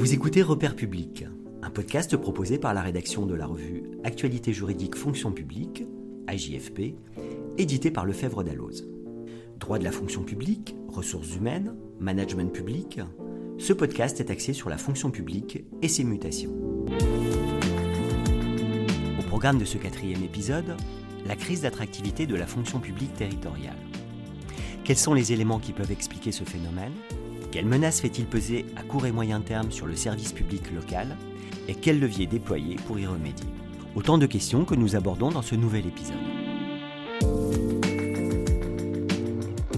Vous écoutez Repère Public, un podcast proposé par la rédaction de la revue Actualité juridique fonction publique, AJFP, édité par Lefebvre Dalloz. Droit de la fonction publique, ressources humaines, management public, ce podcast est axé sur la fonction publique et ses mutations. Au programme de ce quatrième épisode, la crise d'attractivité de la fonction publique territoriale. Quels sont les éléments qui peuvent expliquer ce phénomène? Quelles menaces fait-il peser à court et moyen terme sur le service public local Et quels leviers déployer pour y remédier? Autant de questions que nous abordons dans ce nouvel épisode.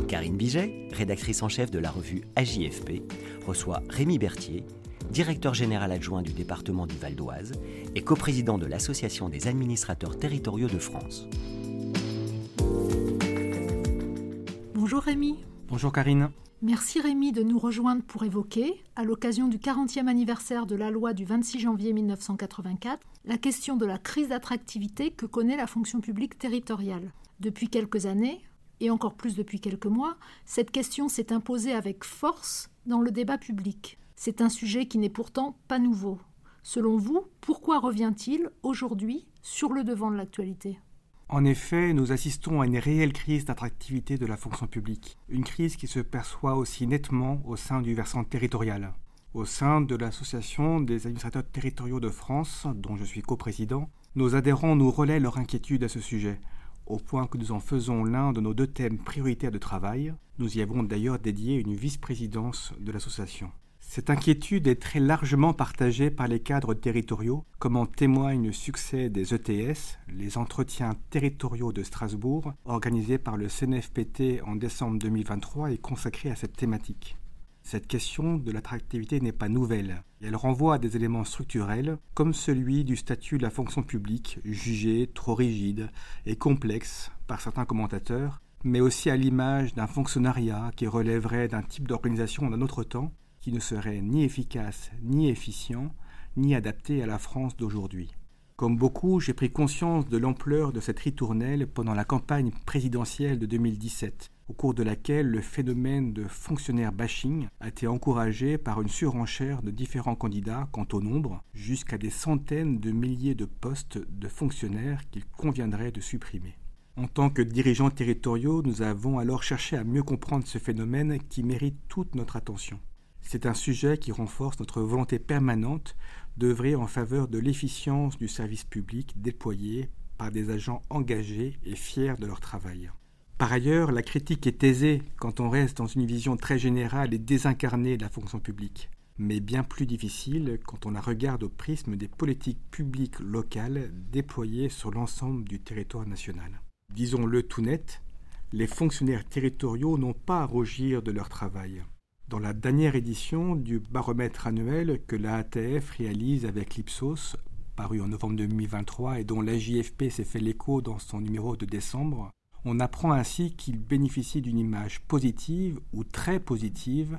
Karine Biget, rédactrice en chef de la revue AJFP, reçoit Rémi Berthier, directeur général adjoint du département du Val d'Oise et coprésident de l'Association des administrateurs territoriaux de France. Bonjour Rémi. Bonjour Karine. Merci Rémi de nous rejoindre pour évoquer, à l'occasion du 40e anniversaire de la loi du 26 janvier 1984, la question de la crise d'attractivité que connaît la fonction publique territoriale. Depuis quelques années, et encore plus depuis quelques mois, cette question s'est imposée avec force dans le débat public. C'est un sujet qui n'est pourtant pas nouveau. Selon vous, pourquoi revient-il aujourd'hui sur le devant de l'actualité? En effet, nous assistons à une réelle crise d'attractivité de la fonction publique, une crise qui se perçoit aussi nettement au sein du versant territorial. Au sein de l'Association des administrateurs territoriaux de France, dont je suis coprésident, nos adhérents nous relaient leur inquiétude à ce sujet, au point que nous en faisons l'un de nos deux thèmes prioritaires de travail. Nous y avons d'ailleurs dédié une vice-présidence de l'association. Cette inquiétude est très largement partagée par les cadres territoriaux, comme en témoigne le succès des ETS, les entretiens territoriaux de Strasbourg, organisés par le CNFPT en décembre 2023 et consacrés à cette thématique. Cette question de l'attractivité n'est pas nouvelle. Elle renvoie à des éléments structurels, comme celui du statut de la fonction publique, jugé trop rigide et complexe par certains commentateurs, mais aussi à l'image d'un fonctionnariat qui relèverait d'un type d'organisation d'un autre temps qui ne serait ni efficace, ni efficient, ni adapté à la France d'aujourd'hui. Comme beaucoup, j'ai pris conscience de l'ampleur de cette ritournelle pendant la campagne présidentielle de 2017, au cours de laquelle le phénomène de fonctionnaire bashing a été encouragé par une surenchère de différents candidats quant au nombre, jusqu'à des centaines de milliers de postes de fonctionnaires qu'il conviendrait de supprimer. En tant que dirigeants territoriaux, nous avons alors cherché à mieux comprendre ce phénomène qui mérite toute notre attention. C'est un sujet qui renforce notre volonté permanente d'œuvrer en faveur de l'efficience du service public déployé par des agents engagés et fiers de leur travail. Par ailleurs, la critique est aisée quand on reste dans une vision très générale et désincarnée de la fonction publique, mais bien plus difficile quand on la regarde au prisme des politiques publiques locales déployées sur l'ensemble du territoire national. Disons-le tout net, les fonctionnaires territoriaux n'ont pas à rougir de leur travail. Dans la dernière édition du baromètre annuel que la ATF réalise avec l'Ipsos, paru en novembre 2023 et dont l'AJFP s'est fait l'écho dans son numéro de décembre, on apprend ainsi qu'il bénéficie d'une image positive ou très positive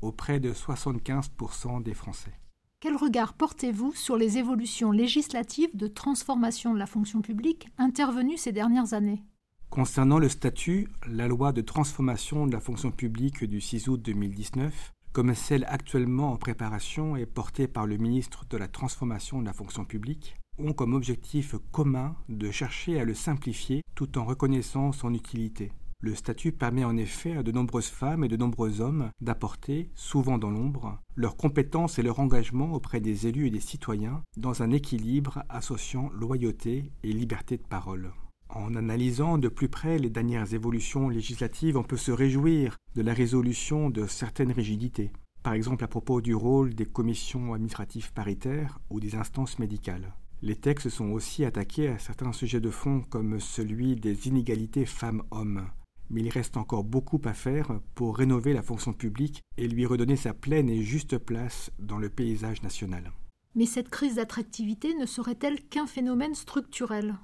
auprès de 75% des Français. Quel regard portez-vous sur les évolutions législatives de transformation de la fonction publique intervenues ces dernières années? Concernant le statut, la loi de transformation de la fonction publique du 6 août 2019, comme celle actuellement en préparation et portée par le ministre de la Transformation de la fonction publique, ont comme objectif commun de chercher à le simplifier tout en reconnaissant son utilité. Le statut permet en effet à de nombreuses femmes et de nombreux hommes d'apporter, souvent dans l'ombre, leurs compétences et leur engagement auprès des élus et des citoyens dans un équilibre associant loyauté et liberté de parole. En analysant de plus près les dernières évolutions législatives, on peut se réjouir de la résolution de certaines rigidités, par exemple à propos du rôle des commissions administratives paritaires ou des instances médicales. Les textes sont aussi attaqués à certains sujets de fond comme celui des inégalités femmes-hommes. Mais il reste encore beaucoup à faire pour rénover la fonction publique et lui redonner sa pleine et juste place dans le paysage national. Mais cette crise d'attractivité ne serait-elle qu'un phénomène structurel?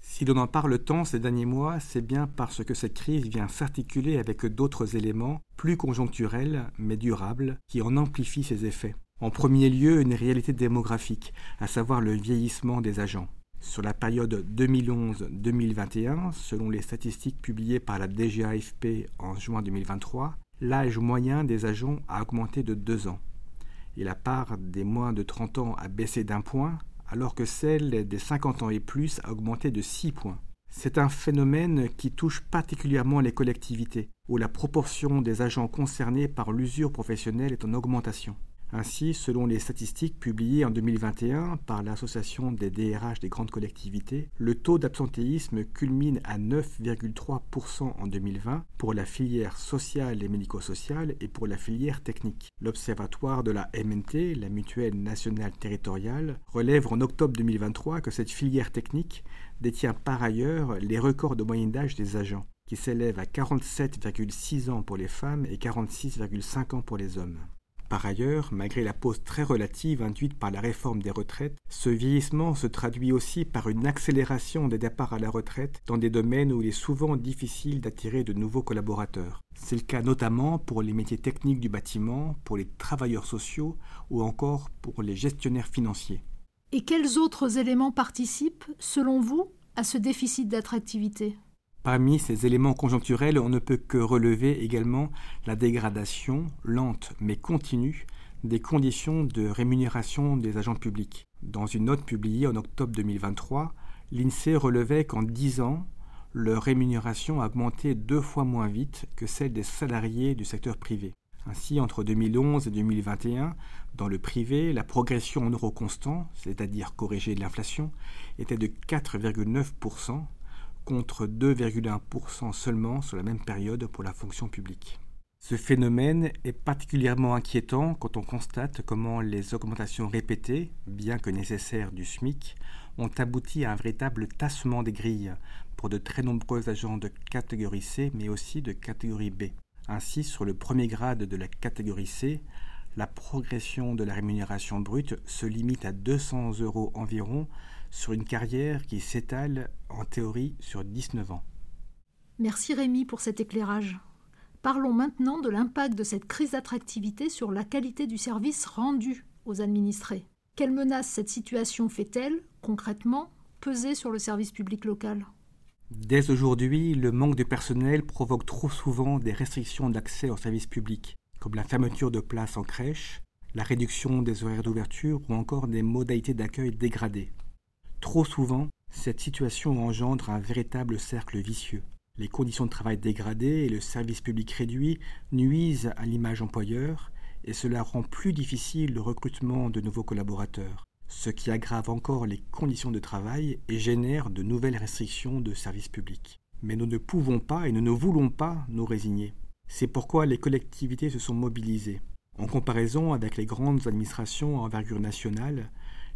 Si l'on en parle tant ces derniers mois, c'est bien parce que cette crise vient s'articuler avec d'autres éléments, plus conjoncturels mais durables, qui en amplifient ses effets. En premier lieu, une réalité démographique, à savoir le vieillissement des agents. Sur la période 2011-2021, selon les statistiques publiées par la DGAFP en juin 2023, l'âge moyen des agents a augmenté de deux ans. et la part des moins de 30 ans a baissé d'un point, alors que celle des 50 ans et plus a augmenté de 6 points. C'est un phénomène qui touche particulièrement les collectivités, où la proportion des agents concernés par l'usure professionnelle est en augmentation. Ainsi, selon les statistiques publiées en 2021 par l'Association des DRH des grandes collectivités, le taux d'absentéisme culmine à 9,3% en 2020 pour la filière sociale et médico-sociale et pour la filière technique. L'Observatoire de la MNT, la Mutuelle nationale territoriale, relève en octobre 2023 que cette filière technique détient par ailleurs les records de moyenne d'âge des agents, qui s'élèvent à 47,6 ans pour les femmes et 46,5 ans pour les hommes. Par ailleurs, malgré la pause très relative induite par la réforme des retraites, ce vieillissement se traduit aussi par une accélération des départs à la retraite dans des domaines où il est souvent difficile d'attirer de nouveaux collaborateurs. C'est le cas notamment pour les métiers techniques du bâtiment, pour les travailleurs sociaux ou encore pour les gestionnaires financiers. Et quels autres éléments participent, selon vous, à ce déficit d'attractivité? Parmi ces éléments conjoncturels, on ne peut que relever également la dégradation lente mais continue des conditions de rémunération des agents publics. Dans une note publiée en octobre 2023, l'INSEE relevait qu'en 10 ans, leur rémunération a augmenté deux fois moins vite que celle des salariés du secteur privé. Ainsi, entre 2011 et 2021, dans le privé, la progression en euros constants, c'est-à-dire corrigée de l'inflation, était de 4,9%, contre 2,1% seulement sur la même période pour la fonction publique. Ce phénomène est particulièrement inquiétant quand on constate comment les augmentations répétées, bien que nécessaires du SMIC, ont abouti à un véritable tassement des grilles pour de très nombreux agents de catégorie C, mais aussi de catégorie B. Ainsi, sur le premier grade de la catégorie C, la progression de la rémunération brute se limite à 200 euros environ sur une carrière qui s'étale en théorie sur 19 ans. Merci Rémi pour cet éclairage. Parlons maintenant de l'impact de cette crise d'attractivité sur la qualité du service rendu aux administrés. Quelle menace cette situation fait-elle, concrètement, peser sur le service public local? Dès aujourd'hui, le manque de personnel provoque trop souvent des restrictions d'accès au service public, comme la fermeture de places en crèche, la réduction des horaires d'ouverture ou encore des modalités d'accueil dégradées. Trop souvent, cette situation engendre un véritable cercle vicieux. Les conditions de travail dégradées et le service public réduit nuisent à l'image employeur et cela rend plus difficile le recrutement de nouveaux collaborateurs, ce qui aggrave encore les conditions de travail et génère de nouvelles restrictions de service public. Mais nous ne pouvons pas et nous ne voulons pas nous résigner. C'est pourquoi les collectivités se sont mobilisées. En comparaison avec les grandes administrations à envergure nationale,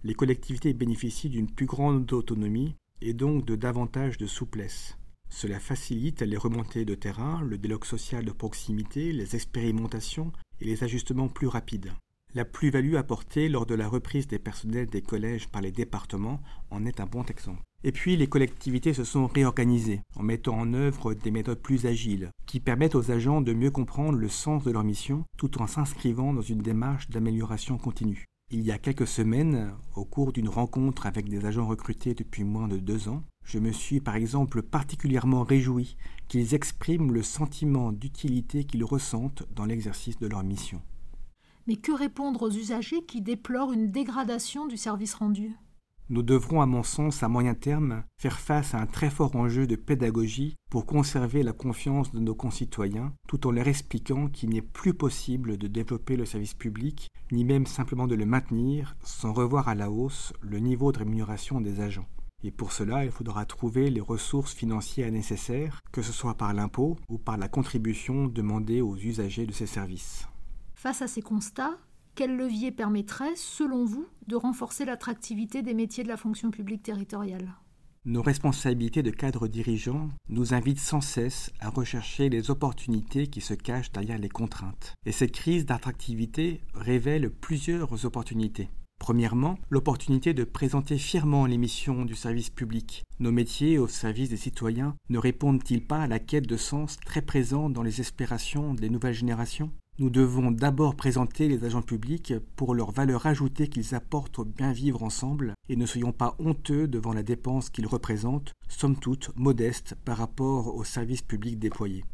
les collectivités bénéficient d'une plus grande autonomie et donc de davantage de souplesse. Cela facilite les remontées de terrain, le dialogue social de proximité, les expérimentations et les ajustements plus rapides. La plus-value apportée lors de la reprise des personnels des collèges par les départements en est un bon exemple. Et puis les collectivités se sont réorganisées en mettant en œuvre des méthodes plus agiles qui permettent aux agents de mieux comprendre le sens de leur mission tout en s'inscrivant dans une démarche d'amélioration continue. Il y a quelques semaines, au cours d'une rencontre avec des agents recrutés depuis moins de deux ans, je me suis par exemple particulièrement réjoui qu'ils expriment le sentiment d'utilité qu'ils ressentent dans l'exercice de leur mission. Mais que répondre aux usagers qui déplorent une dégradation du service rendu? Nous devrons, à mon sens, à moyen terme, faire face à un très fort enjeu de pédagogie pour conserver la confiance de nos concitoyens, tout en leur expliquant qu'il n'est plus possible de développer le service public, ni même simplement de le maintenir, sans revoir à la hausse le niveau de rémunération des agents. Et pour cela, il faudra trouver les ressources financières nécessaires, que ce soit par l'impôt ou par la contribution demandée aux usagers de ces services. Face à ces constats, quel levier permettrait, selon vous, de renforcer l'attractivité des métiers de la fonction publique territoriale? Nos responsabilités de cadre dirigeant nous invitent sans cesse à rechercher les opportunités qui se cachent derrière les contraintes. Et cette crise d'attractivité révèle plusieurs opportunités. Premièrement, l'opportunité de présenter fièrement les missions du service public. Nos métiers au service des citoyens ne répondent-ils pas à la quête de sens très présente dans les aspirations des nouvelles générations? Nous devons d'abord présenter les agents publics pour leur valeur ajoutée qu'ils apportent au bien vivre ensemble et ne soyons pas honteux devant la dépense qu'ils représentent, somme toute modeste par rapport aux services publics déployés.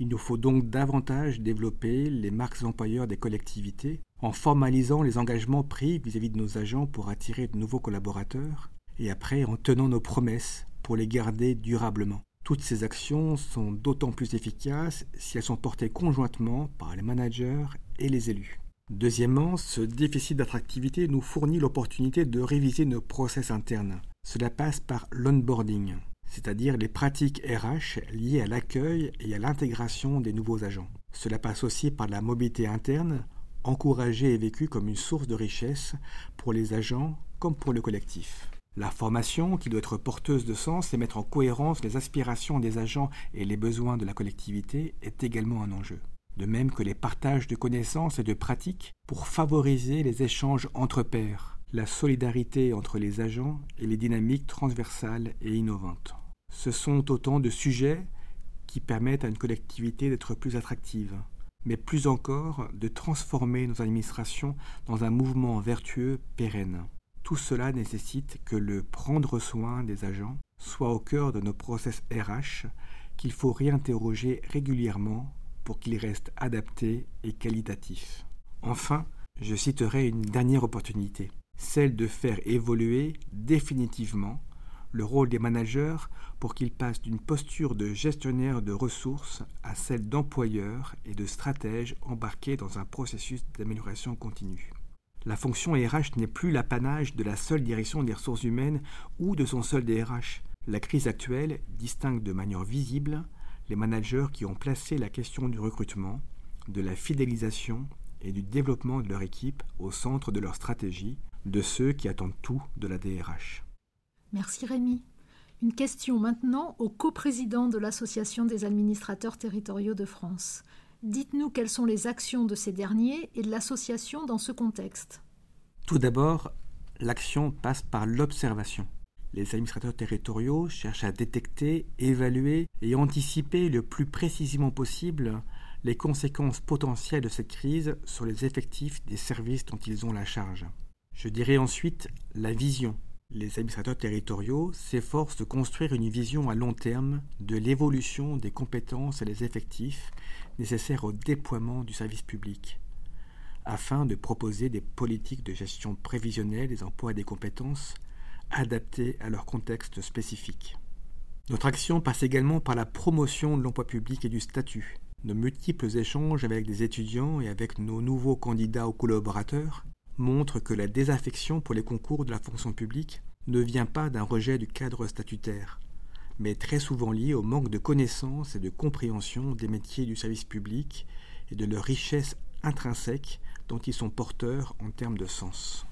Il nous faut donc davantage développer les marques employeurs des collectivités en formalisant les engagements pris vis-à-vis de nos agents pour attirer de nouveaux collaborateurs et après en tenant nos promesses pour les garder durablement. Toutes ces actions sont d'autant plus efficaces si elles sont portées conjointement par les managers et les élus. Deuxièmement, ce déficit d'attractivité nous fournit l'opportunité de réviser nos process internes. Cela passe par l'onboarding, c'est-à-dire les pratiques RH liées à l'accueil et à l'intégration des nouveaux agents. Cela passe aussi par la mobilité interne, encouragée et vécue comme une source de richesse pour les agents comme pour le collectif. La formation, qui doit être porteuse de sens et mettre en cohérence les aspirations des agents et les besoins de la collectivité, est également un enjeu de même que les partages de connaissances et de pratiques pour favoriser les échanges entre pairs, la solidarité entre les agents et les dynamiques transversales et innovantes. Ce sont autant de sujets qui permettent à une collectivité d'être plus attractive, mais plus encore de transformer nos administrations dans un mouvement vertueux pérenne. Tout cela nécessite que le prendre soin des agents soit au cœur de nos process RH qu'il faut réinterroger régulièrement pour qu'il reste adapté et qualitatif. Enfin, je citerai une dernière opportunité, celle de faire évoluer définitivement le rôle des managers pour qu'ils passent d'une posture de gestionnaire de ressources à celle d'employeur et de stratège embarqués dans un processus d'amélioration continue. La fonction RH n'est plus l'apanage de la seule direction des ressources humaines ou de son seul DRH. La crise actuelle distingue de manière visible les managers qui ont placé la question du recrutement, de la fidélisation et du développement de leur équipe au centre de leur stratégie, de ceux qui attendent tout de la DRH. Merci Rémi. Une question maintenant au coprésident de l'Association des administrateurs territoriaux de France. Dites-nous quelles sont les actions de ces derniers et de l'association dans ce contexte. Tout d'abord, l'action passe par l'observation. Les administrateurs territoriaux cherchent à détecter, évaluer et anticiper le plus précisément possible les conséquences potentielles de cette crise sur les effectifs des services dont ils ont la charge. Je dirais ensuite la vision. Les administrateurs territoriaux s'efforcent de construire une vision à long terme de l'évolution des compétences et des effectifs nécessaires au déploiement du service public, afin de proposer des politiques de gestion prévisionnelle des emplois et des compétences adaptés à leur contexte spécifique. Notre action passe également par la promotion de l'emploi public et du statut. Nos multiples échanges avec des étudiants et avec nos nouveaux candidats ou collaborateurs montrent que la désaffection pour les concours de la fonction publique ne vient pas d'un rejet du cadre statutaire, mais très souvent lié au manque de connaissances et de compréhension des métiers du service public et de leur richesse intrinsèque dont ils sont porteurs en termes de sens.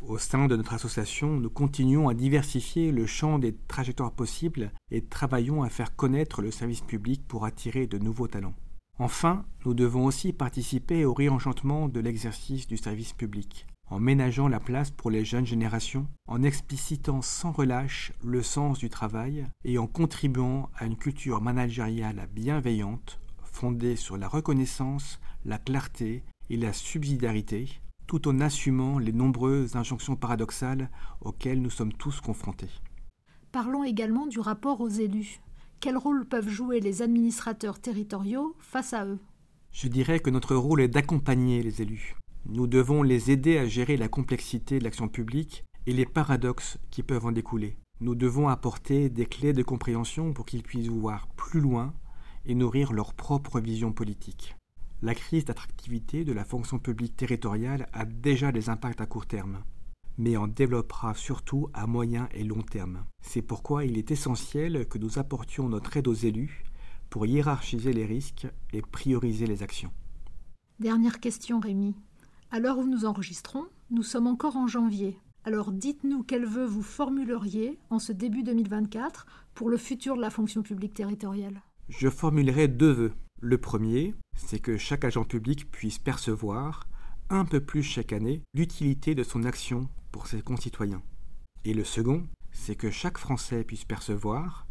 Au sein de notre association, nous continuons à diversifier le champ des trajectoires possibles et travaillons à faire connaître le service public pour attirer de nouveaux talents. Enfin, nous devons aussi participer au réenchantement de l'exercice du service public, en ménageant la place pour les jeunes générations, en explicitant sans relâche le sens du travail et en contribuant à une culture managériale bienveillante fondée sur la reconnaissance, la clarté et la subsidiarité, tout en assumant les nombreuses injonctions paradoxales auxquelles nous sommes tous confrontés. Parlons également du rapport aux élus. Quel rôle peuvent jouer les administrateurs territoriaux face à eux? Je dirais que notre rôle est d'accompagner les élus. Nous devons les aider à gérer la complexité de l'action publique et les paradoxes qui peuvent en découler. Nous devons apporter des clés de compréhension pour qu'ils puissent voir plus loin et nourrir leur propre vision politique. La crise d'attractivité de la fonction publique territoriale a déjà des impacts à court terme, mais en développera surtout à moyen et long terme. C'est pourquoi il est essentiel que nous apportions notre aide aux élus pour hiérarchiser les risques et prioriser les actions. Dernière question, Rémi. À l'heure où nous enregistrons, nous sommes encore en janvier. Alors dites-nous quels vœux vous formuleriez en ce début 2024 pour le futur de la fonction publique territoriale? Je formulerai deux vœux. Le premier, c'est que chaque agent public puisse percevoir, un peu plus chaque année, l'utilité de son action pour ses concitoyens. Et le second, c'est que chaque Français puisse percevoir,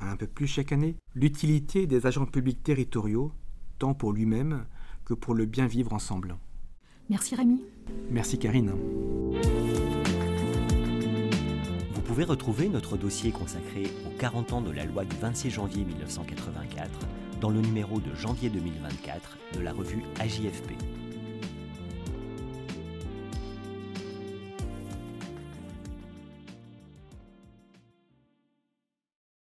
un peu plus chaque année, l'utilité des agents publics territoriaux, tant pour lui-même que pour le bien vivre ensemble. Merci Rémi. Merci Karine. Vous pouvez retrouver notre dossier consacré aux 40 ans de la loi du 26 janvier 1984 dans le numéro de janvier 2024 de la revue AJFP.